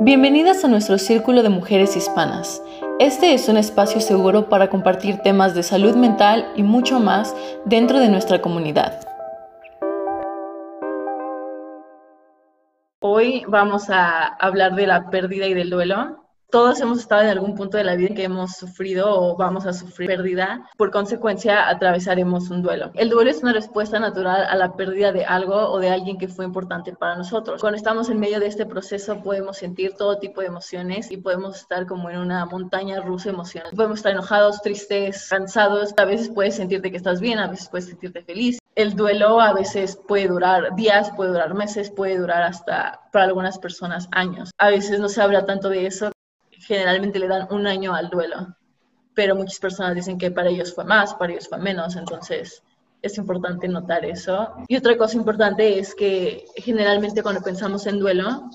Bienvenidas a nuestro Círculo de Mujeres Hispanas. Este es un espacio seguro para compartir temas de salud mental y mucho más dentro de nuestra comunidad. Hoy vamos a hablar de la pérdida y del duelo todos hemos estado en algún punto de la vida en que hemos sufrido o vamos a sufrir pérdida. Por consecuencia, atravesaremos un duelo. El duelo es una respuesta natural a la pérdida de algo o de alguien que fue importante para nosotros. Cuando estamos en medio de este proceso podemos sentir todo tipo de emociones y podemos estar como en una montaña rusa de emociones. Podemos estar enojados, tristes, cansados. A veces puedes sentirte que estás bien, a veces puedes sentirte feliz. El duelo a veces puede durar días, puede durar meses, puede durar hasta para algunas personas años. A veces no se habla tanto de eso generalmente le dan un año al duelo, pero muchas personas dicen que para ellos fue más, para ellos fue menos, entonces es importante notar eso. Y otra cosa importante es que generalmente cuando pensamos en duelo,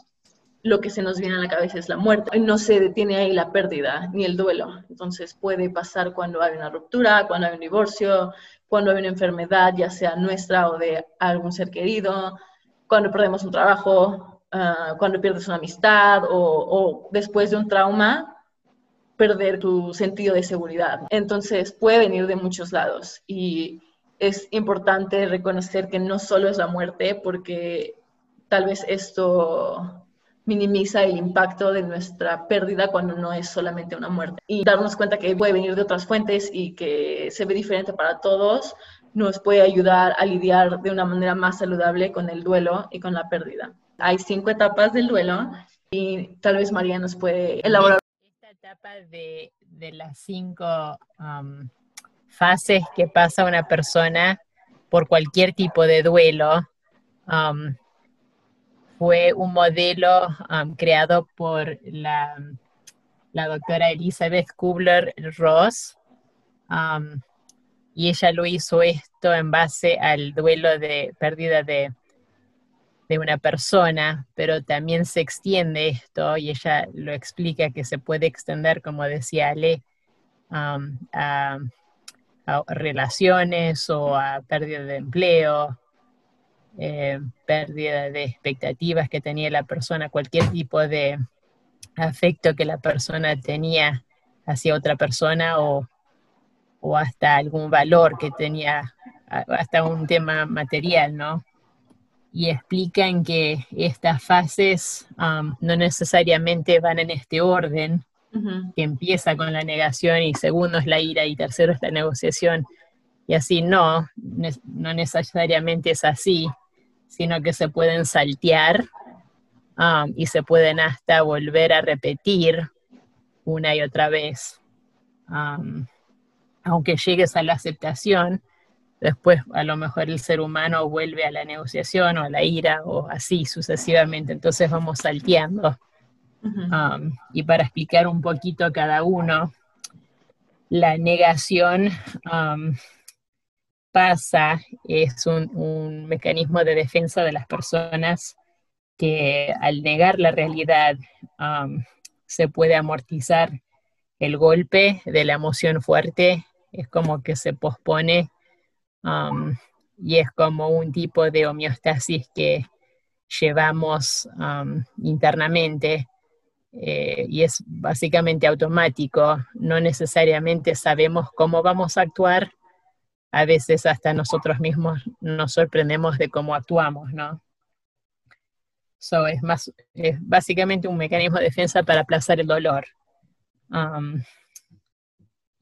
lo que se nos viene a la cabeza es la muerte. No se detiene ahí la pérdida ni el duelo. Entonces puede pasar cuando hay una ruptura, cuando hay un divorcio, cuando hay una enfermedad, ya sea nuestra o de algún ser querido, cuando perdemos un trabajo, Ah, cuando pierdes una amistad o, después de un trauma, perder tu sentido de seguridad. Entonces puede venir de muchos lados y es importante reconocer que no solo es la muerte, porque tal vez esto minimiza el impacto de nuestra pérdida cuando no es solamente una muerte. Y darnos cuenta que puede venir de otras fuentes y que se ve diferente para todos, nos puede ayudar a lidiar de una manera más saludable con el duelo y con la pérdida. Hay cinco etapas del duelo y tal vez María nos puede elaborar. Esta etapa de, las cinco um, fases que pasa una persona por cualquier tipo de duelo um, fue un modelo um, creado por la, doctora Elizabeth Kubler-Ross y ella lo hizo esto en base al duelo de pérdida de de una persona, pero también se extiende esto y ella lo explica que se puede extender, como decía Ale, um, a, relaciones o a pérdida de empleo, eh, pérdida de expectativas que tenía la persona, cualquier tipo de afecto que la persona tenía hacia otra persona o, o hasta algún valor que tenía, hasta un tema material, ¿no? Y explican que estas fases um, no necesariamente van en este orden, que empieza con la negación y segundo es la ira y tercero es la negociación. Y así no, no necesariamente es así, sino que se pueden saltear um, y se pueden hasta volver a repetir una y otra vez. Um, aunque llegues a la aceptación, después a lo mejor el ser humano vuelve a la negociación o a la ira o así sucesivamente, entonces vamos salteando. Um, y para explicar un poquito cada uno, la negación um, pasa, es un, mecanismo de defensa de las personas que al negar la realidad um, se puede amortizar el golpe de la emoción fuerte, es como que se pospone Um, y es como un tipo de homeostasis que llevamos um, internamente eh, y es básicamente automático, no necesariamente sabemos cómo vamos a actuar, a veces hasta nosotros mismos nos sorprendemos de cómo actuamos, ¿no? So, es, más, es básicamente un mecanismo de defensa para aplazar el dolor. Um,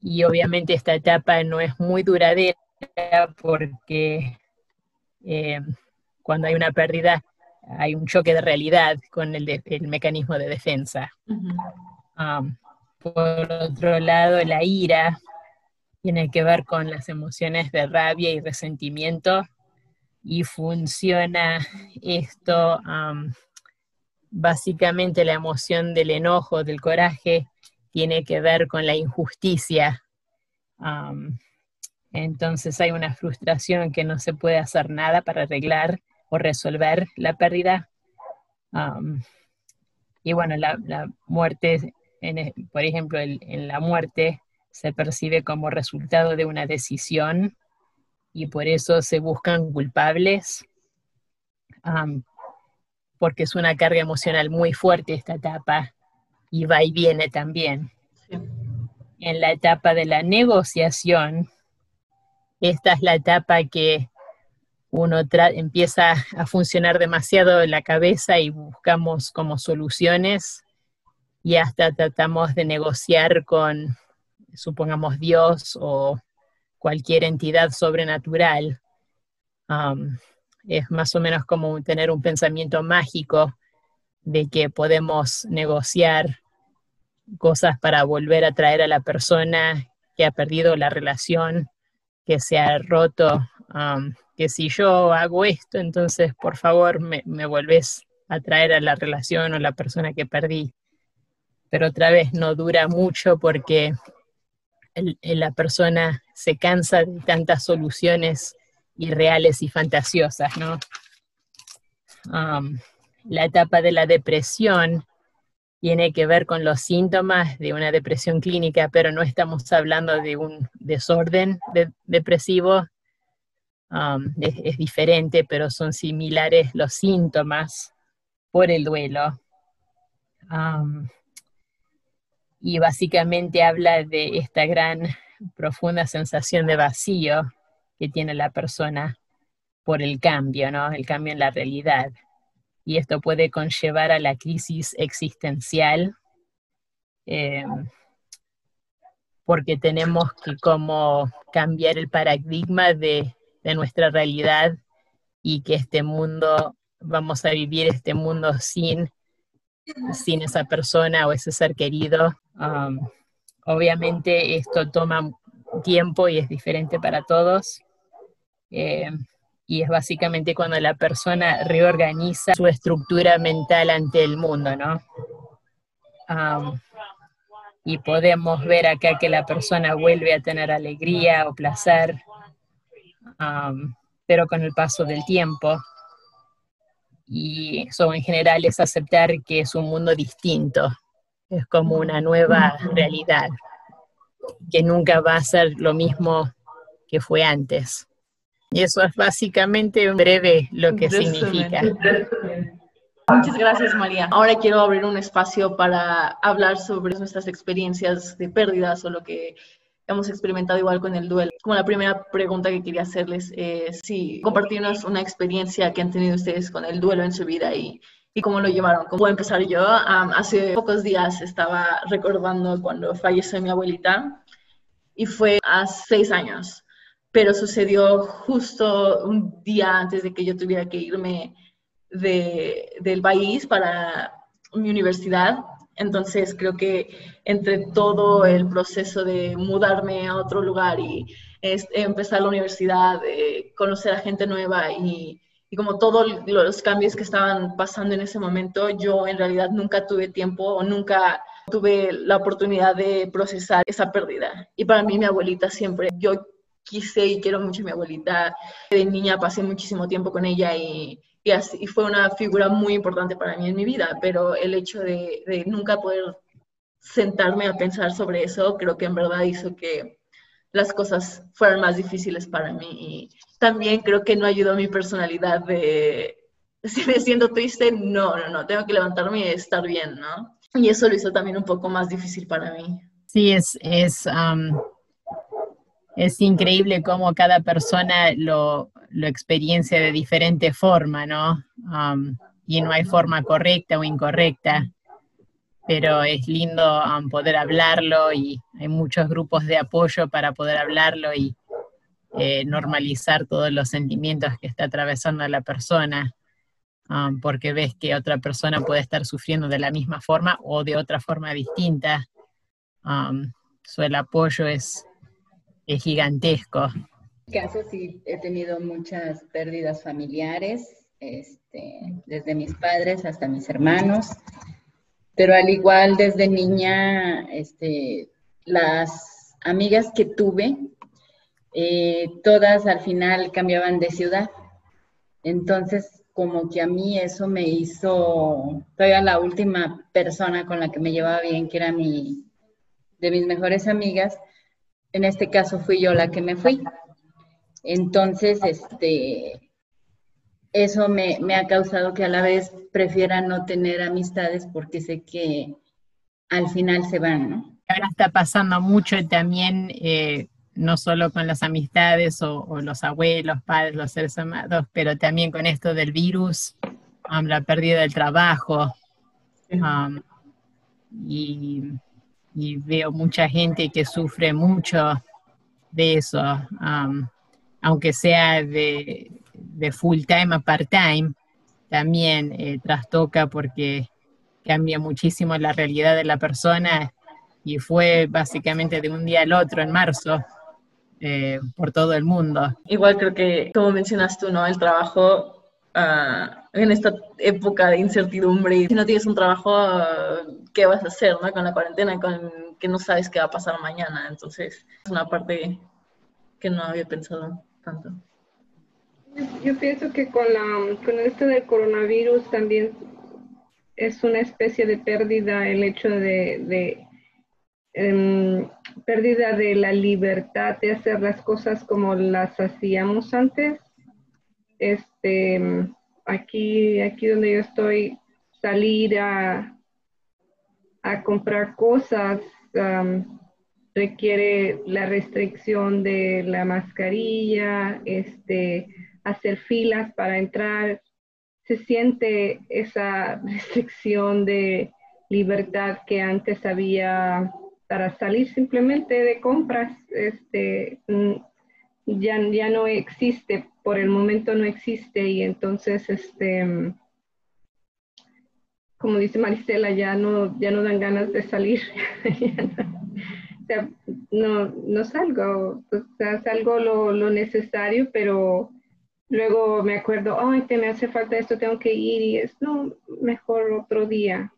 y obviamente esta etapa no es muy duradera porque eh, cuando hay una pérdida hay un choque de realidad con el, mecanismo de defensa. Um, por otro lado, la ira tiene que ver con las emociones de rabia y resentimiento y funciona esto, um, básicamente la emoción del enojo, del coraje, tiene que ver con la injusticia. Um, entonces hay una frustración que no se puede hacer nada para arreglar o resolver la pérdida. Um, y bueno, la, muerte, e, por ejemplo, en la muerte se percibe como resultado de una decisión y por eso se buscan culpables. Um, porque es una carga emocional muy fuerte esta etapa y va y viene también. En la etapa de la negociación, esta es la etapa que uno empieza a funcionar demasiado en la cabeza y buscamos como soluciones y hasta tratamos de negociar con, supongamos, Dios o cualquier entidad sobrenatural. Um, es más o menos como tener un pensamiento mágico de que podemos negociar cosas para volver a traer a la persona que ha perdido la relación, que se ha roto, que si yo hago esto, entonces por favor me, me vuelves a traer a la relación o la persona que perdí. Pero otra vez no dura mucho porque la persona se cansa de tantas soluciones irreales y fantasiosas, ¿no? La etapa de la depresión tiene que ver con los síntomas de una depresión clínica, pero no estamos hablando de un desorden depresivo. Um, es, diferente, pero son similares los síntomas por el duelo. Um, y básicamente habla de esta gran, profunda sensación de vacío que tiene la persona por el cambio, ¿no? El cambio en la realidad y esto puede conllevar a la crisis existencial, eh, porque tenemos que como cambiar el paradigma de, nuestra realidad y que este mundo, vamos a vivir este mundo sin, sin esa persona o ese ser querido. Um, obviamente esto toma tiempo y es diferente para todos. Eh, y es básicamente cuando la persona reorganiza su estructura mental ante el mundo, ¿no? y podemos ver acá que la persona vuelve a tener alegría o placer, pero con el paso del tiempo. Y eso en general es aceptar que es un mundo distinto, es como una nueva realidad, que nunca va a ser lo mismo que fue antes. Y eso es básicamente en breve lo que significa. Muchas gracias, María. Ahora quiero abrir un espacio para hablar sobre nuestras experiencias de pérdidas o lo que hemos experimentado igual con el duelo. Como la primera pregunta que quería hacerles es si compartirnos una experiencia que han tenido ustedes con el duelo en su vida y, y cómo lo llevaron. Como empezar yo, hace pocos días estaba recordando cuando falleció mi abuelita y fue hace seis años pero sucedió justo un día antes de que yo tuviera que irme del país para mi universidad. Entonces creo que entre todo el proceso de mudarme a otro lugar y empezar la universidad, conocer a gente nueva y, y como todos los cambios que estaban pasando en ese momento, yo en realidad nunca tuve tiempo o nunca tuve la oportunidad de procesar esa pérdida. Y para mí mi abuelita siempre, yo quise y quiero mucho a mi abuelita. De niña pasé muchísimo tiempo con ella y, y, así, fue una figura muy importante para mí en mi vida, pero el hecho de, de, nunca poder sentarme a pensar sobre eso, creo que en verdad hizo que las cosas fueran más difíciles para mí. Y también creo que no ayudó mi personalidad de, si me siento triste, no, no, no, tengo que levantarme y estar bien, ¿no? Y eso lo hizo también un poco más difícil para mí. Sí, es, es es increíble cómo cada persona lo, lo experiencia de diferente forma, ¿no? Y no hay forma correcta o incorrecta, pero es lindo poder hablarlo y hay muchos grupos de apoyo para poder hablarlo y eh, normalizar todos los sentimientos que está atravesando la persona, porque ves que otra persona puede estar sufriendo de la misma forma o de otra forma distinta. So el apoyo es, es gigantesco. En mi caso sí he tenido muchas pérdidas familiares, este, desde mis padres hasta mis hermanos, pero al igual desde niña, este, las amigas que tuve, eh, todas al final cambiaban de ciudad. Entonces, como que a mí eso me hizo, todavía la última persona con la que me llevaba bien, que era mi, de mis mejores amigas, en este caso fui yo la que me fui. Entonces, este, eso me, ha causado que a la vez prefiera no tener amistades porque sé que al final se van, ¿no? Ahora está pasando mucho también, eh, no solo con las amistades o, los abuelos, padres, los seres amados, pero también con esto del virus, um, la pérdida del trabajo. Um, y, veo mucha gente que sufre mucho de eso, um, aunque sea de, de full time a part time, también eh, trastoca porque cambia muchísimo la realidad de la persona y fue básicamente de un día al otro en marzo eh, por todo el mundo. Igual creo que, como mencionas tú, ¿no? El trabajo ah, en esta época de incertidumbre, si no tienes un trabajo, ¿qué vas a hacer, ¿no? Con la cuarentena, con que no sabes qué va a pasar mañana. Entonces, es una parte que no había pensado tanto. Yo pienso que con, la, con esto del coronavirus también es una especie de pérdida el hecho de, em, pérdida de la libertad de hacer las cosas como las hacíamos antes. Este, aquí, aquí donde yo estoy, salir a, a comprar cosas requiere la restricción de la mascarilla, este, hacer filas para entrar, se siente esa restricción de libertad que antes había para salir simplemente de compras, este, ya, ya no existe, por el momento no existe y entonces, este, como dice Maricela, ya no, ya no dan ganas de salir. o sea, no, no salgo, o sea, salgo lo, lo necesario, pero Luego me acuerdo, ay, que me hace falta esto, tengo que ir y es, no, mejor otro día.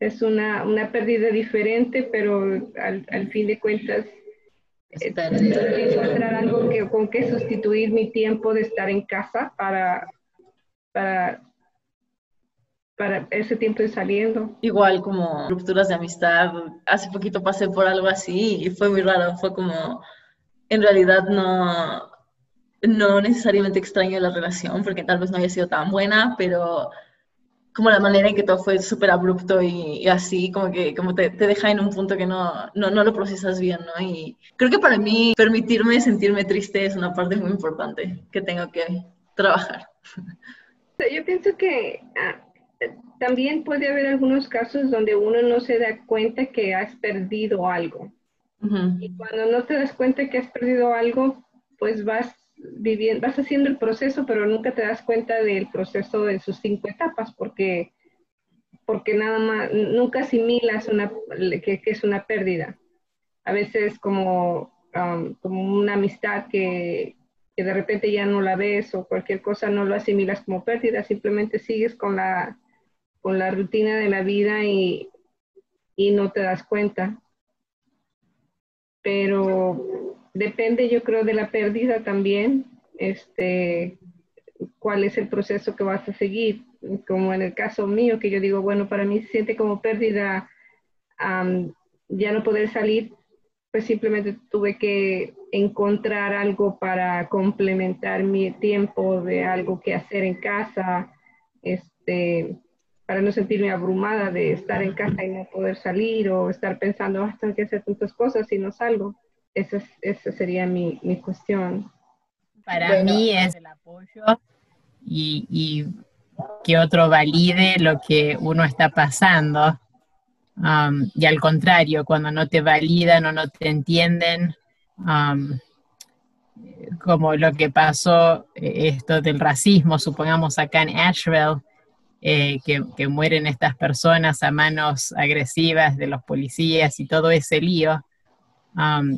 Es una, una pérdida diferente, pero al, al fin de cuentas, eh, encontrar algo que, con que sustituir mi tiempo de estar en casa para, para, para ese tiempo de saliendo. Igual como rupturas de amistad, hace poquito pasé por algo así y fue muy raro, fue como, en realidad no, no necesariamente extraño la relación, porque tal vez no haya sido tan buena, pero como la manera en que todo fue súper abrupto y, así, como que como te, te, deja en un punto que no, no, no, lo procesas bien, ¿no? Y creo que para mí permitirme sentirme triste es una parte muy importante que tengo que trabajar. Yo pienso que ah, también puede haber algunos casos donde uno no se da cuenta que has perdido algo. Y cuando no te das cuenta que has perdido algo, pues vas viviendo, vas haciendo el proceso, pero nunca te das cuenta del proceso de sus cinco etapas, porque, porque nada más, nunca asimilas una, que, es una pérdida. A veces como, um, como una amistad que, que, de repente ya no la ves o cualquier cosa no lo asimilas como pérdida, simplemente sigues con la, con la rutina de la vida y, y no te das cuenta. Pero depende yo creo de la pérdida también, este, cuál es el proceso que vas a seguir. Como en el caso mío, que yo digo, bueno, para mí se siente como pérdida ya no poder salir, pues simplemente tuve que encontrar algo para complementar mi tiempo de algo que hacer en casa, este, para no sentirme abrumada de estar en casa y no poder salir o estar pensando, ah, tengo que hacer tantas cosas y no salgo. Esa, sería mi, cuestión. Para mí es el apoyo y, que otro valide lo que uno está pasando. Um, y al contrario, cuando no te validan o no te entienden, um, como lo que pasó, eh, esto del racismo, supongamos acá en Asheville, eh, que, mueren estas personas a manos agresivas de los policías y todo ese lío,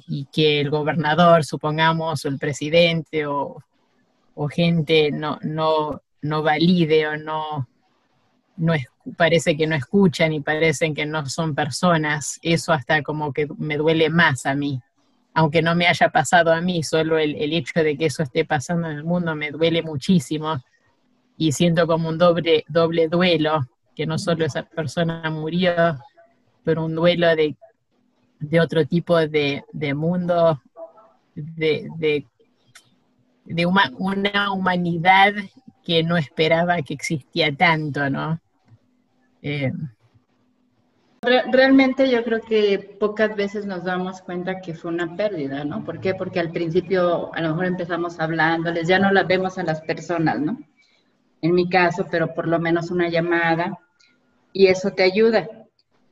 y que el gobernador, supongamos, o el presidente o, gente no, no, no valide o no, no parece que no escuchan y parecen que no son personas, eso hasta como que me duele más a mí. Aunque no me haya pasado a mí, solo el, el hecho de que eso esté pasando en el mundo me duele muchísimo y siento como un doble, doble duelo, que no solo esa persona murió, pero un duelo de de otro tipo de, mundo, de, de, una humanidad que no esperaba que existía tanto, ¿no? Eh, realmente yo creo que pocas veces nos damos cuenta que fue una pérdida, ¿no? ¿Por qué? Porque al principio a lo mejor empezamos hablándoles, ya no las vemos a las personas, ¿no? En mi caso, pero por lo menos una llamada y eso te ayuda.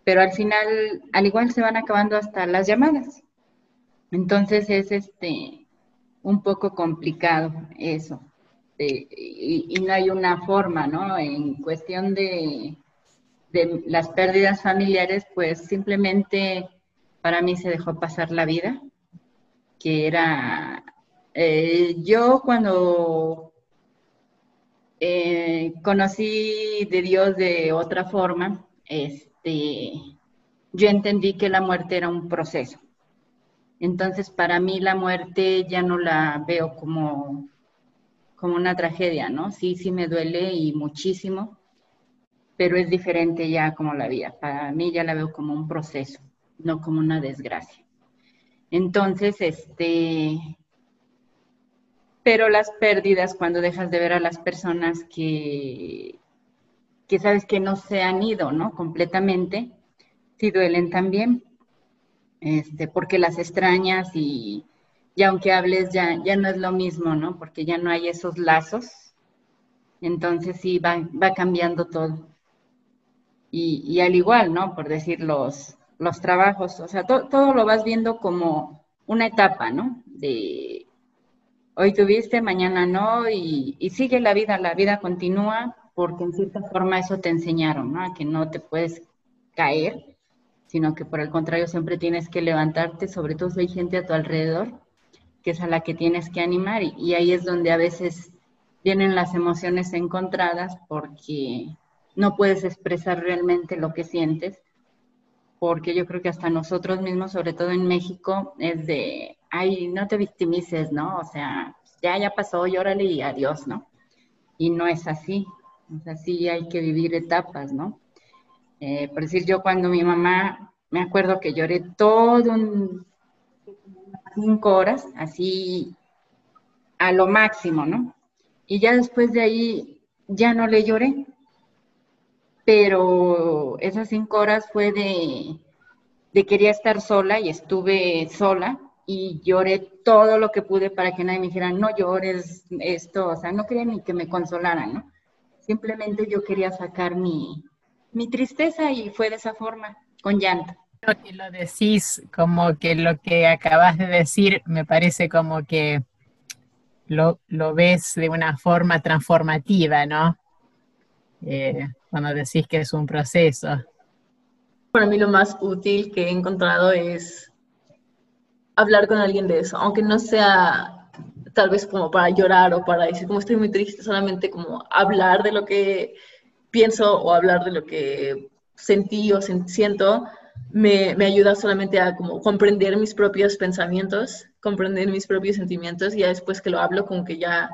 Pero al final, al igual se van acabando hasta las llamadas. Entonces es este un poco complicado eso. y, no hay una forma, ¿no? En cuestión de, de las pérdidas familiares, pues simplemente para mí se dejó pasar la vida, que era, eh, yo cuando eh, conocí de Dios de otra forma, este, yo entendí que la muerte era un proceso. Entonces, para mí la muerte ya no la veo como, como una tragedia, ¿no? Sí, sí me duele y muchísimo, pero es diferente ya como la vida. Para mí ya la veo como un proceso, no como una desgracia. Entonces, este, pero las pérdidas cuando dejas de ver a las personas que, que sabes que no se han ido, ¿no? Completamente, sí duelen también, este, porque las extrañas y, y aunque hables ya, ya no es lo mismo, ¿no? Porque ya no hay esos lazos. Entonces sí, va, va cambiando todo y, al igual, ¿no? Por decir los, los trabajos, o sea, todo lo vas viendo como una etapa, ¿no? De hoy tuviste, mañana no, y, sigue la vida, la vida continúa, porque en cierta forma eso te enseñaron, ¿no? que no te puedes caer, sino que por el contrario siempre tienes que levantarte, sobre todo si hay gente a tu alrededor, que es a la que tienes que animar, y, y ahí es donde a veces vienen las emociones encontradas, porque no puedes expresar realmente lo que sientes, porque yo creo que hasta nosotros mismos, sobre todo en México, es de, ay, no te victimices, ¿no? O sea, ya, ya pasó, llórale y adiós, ¿no? Y no es así, o sea, sí hay que vivir etapas, ¿no? Eh, por decir, yo cuando mi mamá, me acuerdo que lloré todo un, cinco horas, así a lo máximo, ¿no? Y ya después de ahí ya no le lloré, pero esas cinco horas fue de, de quería estar sola y estuve sola y lloré todo lo que pude para que nadie me dijera, no llores esto, o sea, no quería ni que me consolaran, ¿no? Simplemente yo quería sacar mi, mi tristeza y fue de esa forma, con llanto. Y lo decís como que lo que acabas de decir me parece como que lo, lo ves de una forma transformativa, ¿no? Eh, cuando decís que es un proceso? Para mí lo más útil que he encontrado es hablar con alguien de eso, aunque no sea tal vez como para llorar o para decir como estoy muy triste, solamente como hablar de lo que pienso o hablar de lo que sentí o siento, me, me, ayuda solamente a como comprender mis propios pensamientos, comprender mis propios sentimientos y ya después que lo hablo como que ya,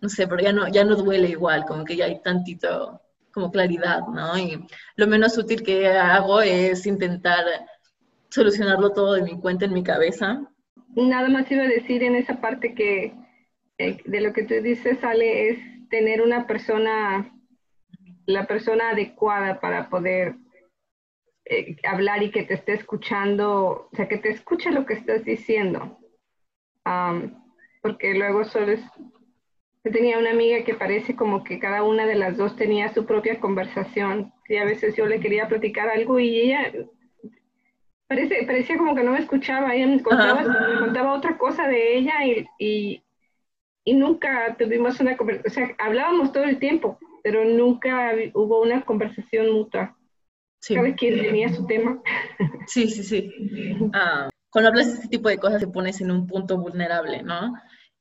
no sé, pero ya no, ya no duele igual, como que ya hay tantito como claridad, ¿no? Y lo menos útil que hago es intentar solucionarlo todo de mi cuenta en mi cabeza. Nada más iba a decir en esa parte que eh, de lo que tú dices, sale es tener una persona, la persona adecuada para poder eh, hablar y que te esté escuchando, o sea, que te escuche lo que estás diciendo. porque luego solo es tenía una amiga que parece como que cada una de las dos tenía su propia conversación. Y a veces yo le quería platicar algo y ella parece, parecía como que no me escuchaba. Ella me contaba, me contaba otra cosa de ella y, y, y nunca tuvimos una conversación. O sea, hablábamos todo el tiempo, pero nunca hubo una conversación mutua. Sí. Cada quien tenía su tema. Sí, sí, sí. Ah, cuando hablas de este tipo de cosas te pones en un punto vulnerable, ¿no?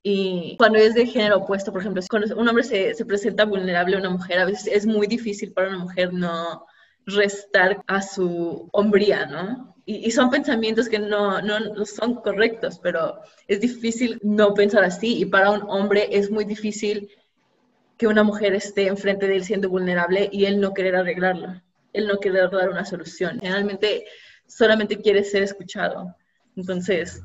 Y cuando es de género opuesto, por ejemplo, cuando un hombre se, se, presenta vulnerable a una mujer, a veces es muy difícil para una mujer no restar a su hombría, ¿no? Y, y son pensamientos que no, no, no, son correctos, pero es difícil no pensar así. Y para un hombre es muy difícil que una mujer esté enfrente de él siendo vulnerable y él no querer arreglarlo, él no querer dar una solución. Generalmente solamente quiere ser escuchado. Entonces,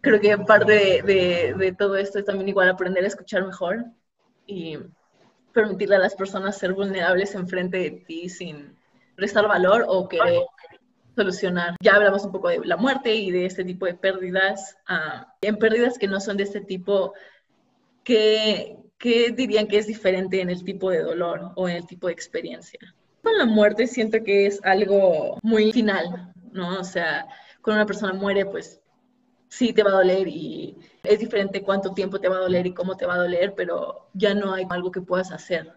creo que parte de, de, todo esto es también igual aprender a escuchar mejor y permitirle a las personas ser vulnerables enfrente de ti sin restar valor o querer solucionar. Ya hablamos un poco de la muerte y de este tipo de pérdidas. Ah, en pérdidas que no son de este tipo, ¿qué, ¿qué dirían que es diferente en el tipo de dolor o en el tipo de experiencia? Con la muerte siento que es algo muy final, ¿no? O sea, cuando una persona muere, pues sí te va a doler y es diferente cuánto tiempo te va a doler y cómo te va a doler, pero ya no hay algo que puedas hacer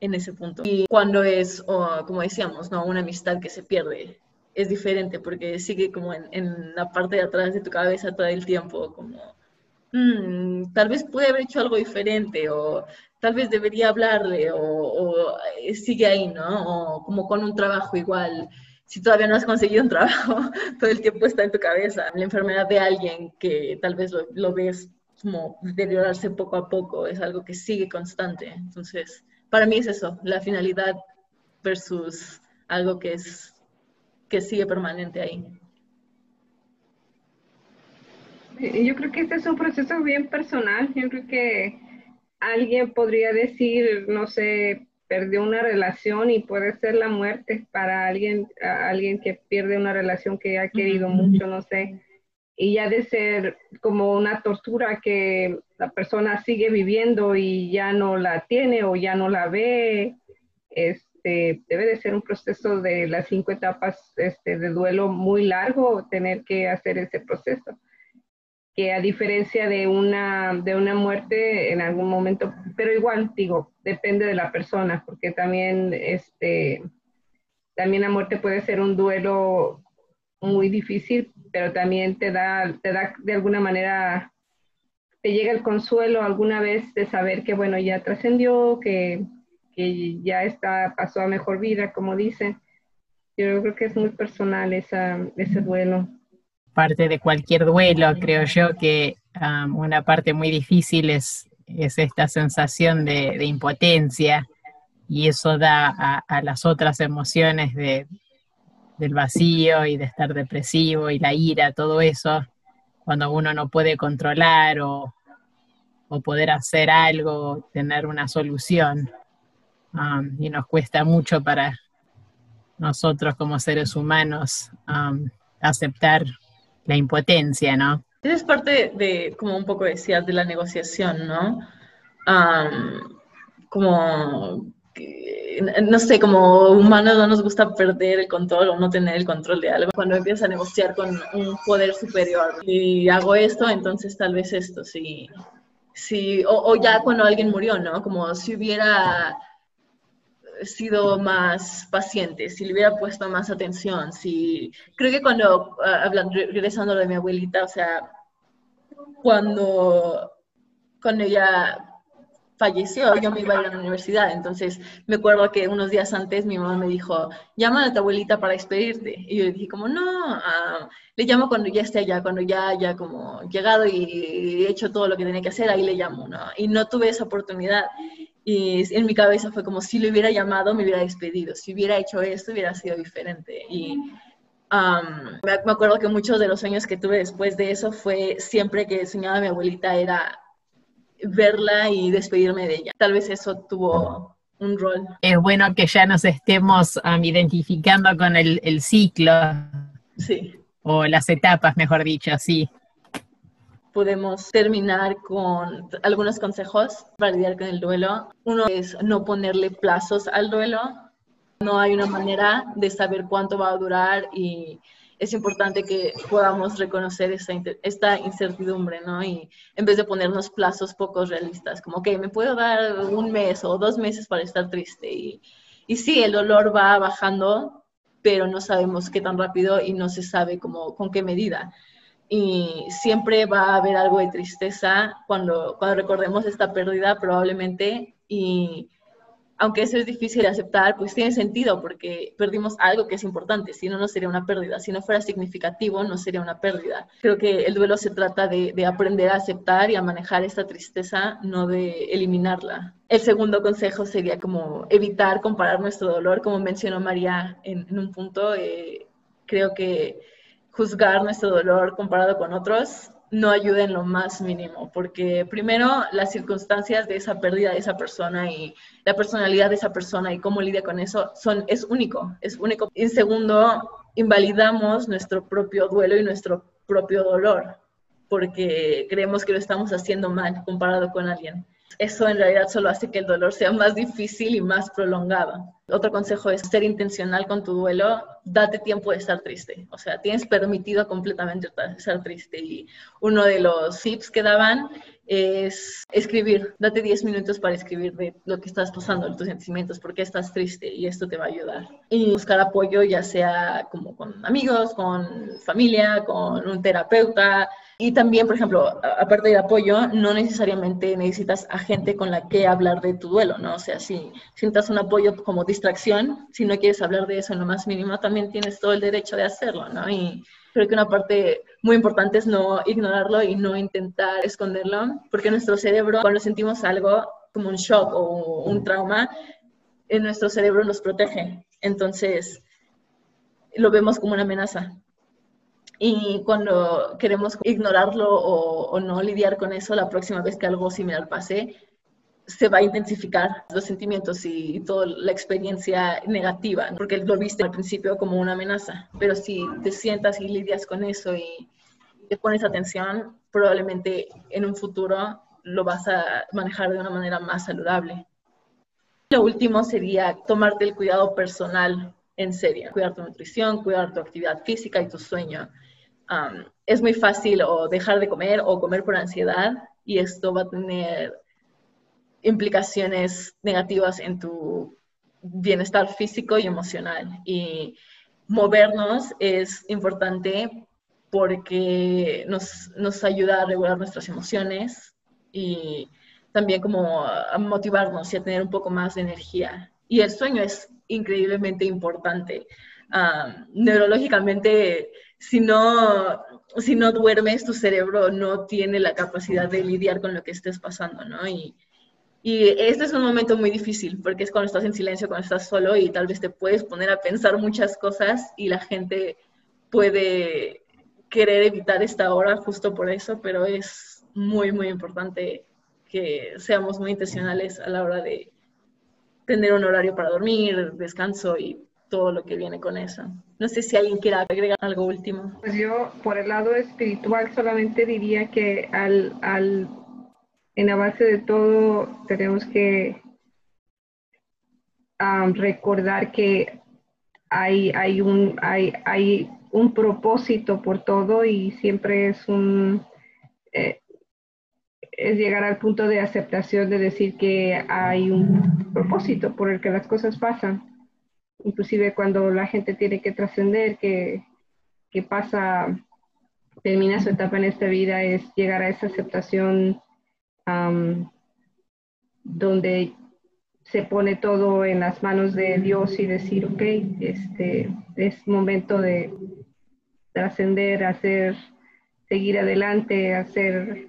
en ese punto. Y cuando es, como decíamos, ¿no? una amistad que se pierde, es diferente porque sigue como en, la parte de atrás de tu cabeza todo el tiempo, como, mm, tal vez pude haber hecho algo diferente o tal vez debería hablarle o, o, eh, sigue ahí, ¿no? O como con un trabajo igual. Si todavía no has conseguido un trabajo, todo el tiempo está en tu cabeza. La enfermedad de alguien que tal vez lo, lo ves como deteriorarse poco a poco, es algo que sigue constante. Entonces, para mí es eso, la finalidad versus algo que es que sigue permanente ahí. Yo creo que este es un proceso bien personal. Yo creo que alguien podría decir, no sé, perdió una relación y puede ser la muerte para alguien, alguien que pierde una relación que ha querido mucho, no sé. Y ya de ser como una tortura que la persona sigue viviendo y ya no la tiene o ya no la ve, es, este, debe de ser un proceso de las cinco etapas este, de duelo muy largo tener que hacer ese proceso. Que a diferencia de una, de una muerte en algún momento, pero igual digo, depende de la persona, porque también, este, también la muerte puede ser un duelo muy difícil, pero también te da, te da de alguna manera, te llega el consuelo alguna vez de saber que, bueno, ya trascendió, que que ya está, pasó a mejor vida, como dicen. Yo creo que es muy personal ese duelo. Parte de cualquier duelo, creo yo que um, una parte muy difícil es, es esta sensación de, de impotencia y eso da a, a las otras emociones de, del vacío y de estar depresivo y la ira, todo eso, cuando uno no puede controlar o, o poder hacer algo, tener una solución. Um, y nos cuesta mucho para nosotros como seres humanos um, aceptar la impotencia, ¿no? Es parte de, como un poco decías, de la negociación, ¿no? Um, como, no sé, como humanos no nos gusta perder el control o no tener el control de algo. Cuando empiezas a negociar con un poder superior y hago esto, entonces tal vez esto, sí. sí o, o ya cuando alguien murió, ¿no? Como si hubiera sido más paciente, si le hubiera puesto más atención, si creo que cuando, ah, hablando, regresando a lo de mi abuelita, o sea, cuando, cuando ella falleció, yo me iba a ir a la universidad, entonces me acuerdo que unos días antes mi mamá me dijo, llama a tu abuelita para despedirte, y yo dije como, no, ah, le llamo cuando ya esté allá, cuando ya haya como llegado y hecho todo lo que tenía que hacer, ahí le llamo, ¿no? Y no tuve esa oportunidad, y en mi cabeza fue como si le hubiera llamado, me hubiera despedido. Si hubiera hecho esto, hubiera sido diferente. Y me, acuerdo que muchos de los sueños que tuve después de eso fue siempre que soñaba mi abuelita era verla y despedirme de ella. Tal vez eso tuvo un rol. Es bueno que ya nos estemos identificando con el, el ciclo. Sí. O las etapas, mejor dicho, sí podemos terminar con algunos consejos para lidiar con el duelo. Uno es no ponerle plazos al duelo. No hay una manera de saber cuánto va a durar y es importante que podamos reconocer esta, incertidumbre, ¿no? Y en vez de ponernos plazos pocos realistas, como que me puedo dar un mes o dos meses para estar triste. Y, y sí, el dolor va bajando, pero no sabemos qué tan rápido y no se sabe cómo, con qué medida y siempre va a haber algo de tristeza cuando, cuando recordemos esta pérdida probablemente y aunque eso es difícil de aceptar, pues tiene sentido porque perdimos algo que es importante, si no, no sería una pérdida, si no fuera significativo, no sería una pérdida. Creo que el duelo se trata de, de aprender a aceptar y a manejar esta tristeza, no de eliminarla. El segundo consejo sería como evitar comparar nuestro dolor, como mencionó María en, en un punto, eh, creo que juzgar nuestro dolor comparado con otros no ayuda en lo más mínimo, porque primero las circunstancias de esa pérdida de esa persona y la personalidad de esa persona y cómo lidia con eso son, es único, es único. Y segundo, invalidamos nuestro propio duelo y nuestro propio dolor, porque creemos que lo estamos haciendo mal comparado con alguien eso en realidad solo hace que el dolor sea más difícil y más prolongado. Otro consejo es ser intencional con tu duelo, date tiempo de estar triste, o sea, tienes permitido completamente estar triste. Y uno de los tips que daban es escribir, date 10 minutos para escribir de lo que estás pasando, de tus sentimientos, por qué estás triste y esto te va a ayudar. Y buscar apoyo ya sea como con amigos, con familia, con un terapeuta. Y también, por ejemplo, aparte del apoyo, no necesariamente necesitas a gente con la que hablar de tu duelo, ¿no? O sea, si sientas un apoyo como distracción, si no quieres hablar de eso en lo más mínimo, también tienes todo el derecho de hacerlo, ¿no? Y creo que una parte muy importante es no ignorarlo y no intentar esconderlo, porque nuestro cerebro, cuando sentimos algo como un shock o un trauma, en nuestro cerebro nos protege. Entonces, lo vemos como una amenaza. Y cuando queremos ignorarlo o, o, no lidiar con eso, la próxima vez que algo similar pase, se va a intensificar los sentimientos y toda la experiencia negativa, porque lo viste al principio como una amenaza, pero si te sientas y lidias con eso y te pones atención, probablemente en un futuro lo vas a manejar de una manera más saludable. Lo último sería tomarte el cuidado personal en serio, cuidar tu nutrición, cuidar tu actividad física y tu sueño. es muy fácil o dejar de comer o comer por ansiedad y esto va a tener implicaciones negativas en tu bienestar físico y emocional. Y movernos es importante porque nos, nos ayuda a regular nuestras emociones y también como a motivarnos y a tener un poco más de energía. Y el sueño es increíblemente importante. neurológicamente, si no, si no duermes, tu cerebro no tiene la capacidad de lidiar con lo que estés pasando, ¿no? Y, y este es un momento muy difícil porque es cuando estás en silencio, cuando estás solo y tal vez te puedes poner a pensar muchas cosas y la gente puede querer evitar esta hora justo por eso, pero es muy, muy importante que seamos muy intencionales a la hora de tener un horario para dormir, descanso y todo lo que viene con eso. No sé si alguien quiera agregar algo último. Pues yo, por el lado espiritual, solamente diría que al, al en la base de todo tenemos que recordar que hay, hay, un, hay, hay un propósito por todo y siempre es un... Eh, es llegar al punto de aceptación de decir que hay un propósito por el que las cosas pasan. Inclusive cuando la gente tiene que trascender, que, que pasa, termina su etapa en esta vida, es llegar a esa aceptación donde se pone todo en las manos de Dios y decir, ok, este, es momento de trascender, hacer, seguir adelante, hacer,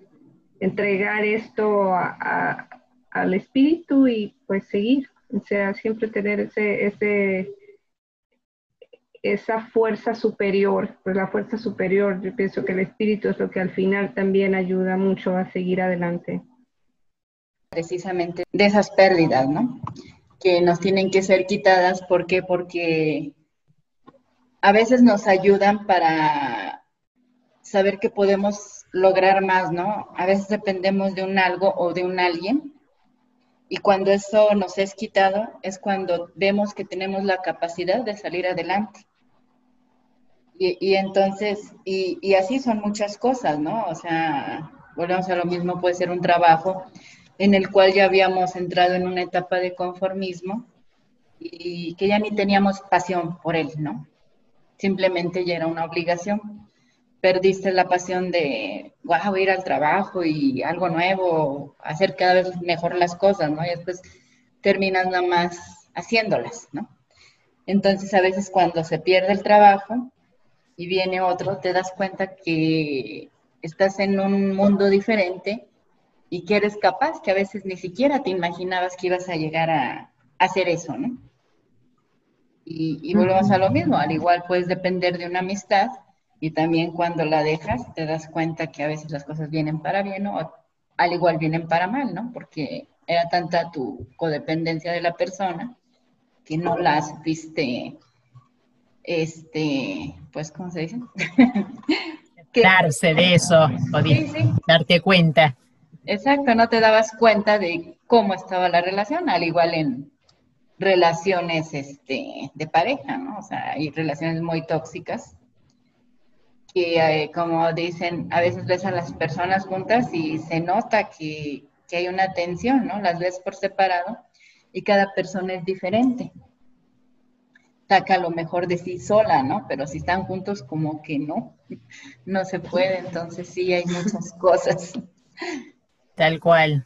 entregar esto al Espíritu y pues seguir. O sea, siempre tener ese, ese, esa fuerza superior, pues la fuerza superior, yo pienso que el Espíritu es lo que al final también ayuda mucho a seguir adelante precisamente de esas pérdidas, ¿no? Que nos tienen que ser quitadas. ¿Por qué? Porque a veces nos ayudan para saber que podemos lograr más, ¿no? A veces dependemos de un algo o de un alguien. Y cuando eso nos es quitado, es cuando vemos que tenemos la capacidad de salir adelante. Y, entonces, y, y así son muchas cosas, ¿no? O sea, volvemos a lo mismo, puede ser un trabajo, en el cual ya habíamos entrado en una etapa de conformismo y que ya ni teníamos pasión por él, ¿no? Simplemente ya era una obligación. Perdiste la pasión de, wow, ir al trabajo y algo nuevo, hacer cada vez mejor las cosas, ¿no? Y después terminas nada más haciéndolas, ¿no? Entonces a veces cuando se pierde el trabajo y viene otro, te das cuenta que estás en un mundo diferente y que eres capaz, que a veces ni siquiera te imaginabas que ibas a llegar a, hacer eso, ¿no? Y, y volvemos a lo mismo, al igual puedes depender de una amistad Y también cuando la dejas, te das cuenta que a veces las cosas vienen para bien o al igual vienen para mal, ¿no? Porque era tanta tu codependencia de la persona que no la supiste, este, pues, ¿cómo se dice? Darse de eso, o darte cuenta. Exacto, no te dabas cuenta de cómo estaba la relación, al igual en relaciones este, de pareja, ¿no? O sea, hay relaciones muy tóxicas que, eh, como dicen, a veces ves a las personas juntas y se nota que, hay una tensión, ¿no? Las ves por separado y cada persona es diferente. Saca lo mejor de sí sola, ¿no? Pero si están juntos, como que no, no se puede. Entonces sí, hay muchas cosas. Tal cual.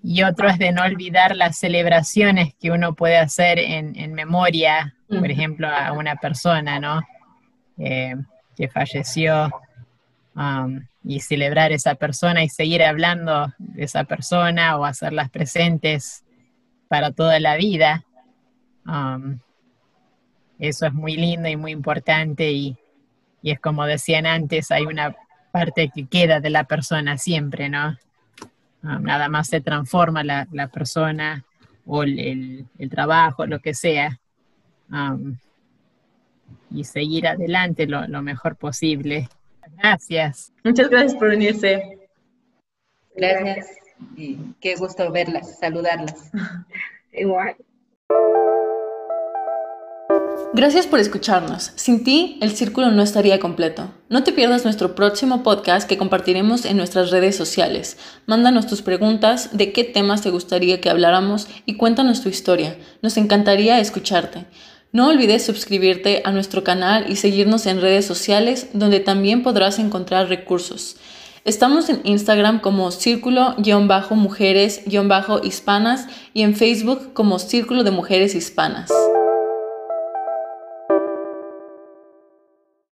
Y otro es de no olvidar las celebraciones que uno puede hacer en, memoria, por ejemplo, a una persona, ¿no? Eh, que falleció um, y celebrar esa persona y seguir hablando de esa persona o hacerlas presentes para toda la vida. Um, eso es muy lindo y muy importante y, es como decían antes, hay una parte que queda de la persona siempre, ¿no? Um, nada más se transforma la, persona o el, trabajo, lo que sea, um, y seguir adelante lo, lo mejor posible. Gracias. Muchas gracias por venirse. Gracias. Y qué gusto verlas, saludarlas. Igual. Gracias por escucharnos. Sin ti, el círculo no estaría completo. No te pierdas nuestro próximo podcast que compartiremos en nuestras redes sociales. Mándanos tus preguntas de qué temas te gustaría que habláramos y cuéntanos tu historia. Nos encantaría escucharte. No olvides suscribirte a nuestro canal y seguirnos en redes sociales donde también podrás encontrar recursos. Estamos en Instagram como círculo-mujeres-hispanas y en Facebook como Círculo de Mujeres Hispanas.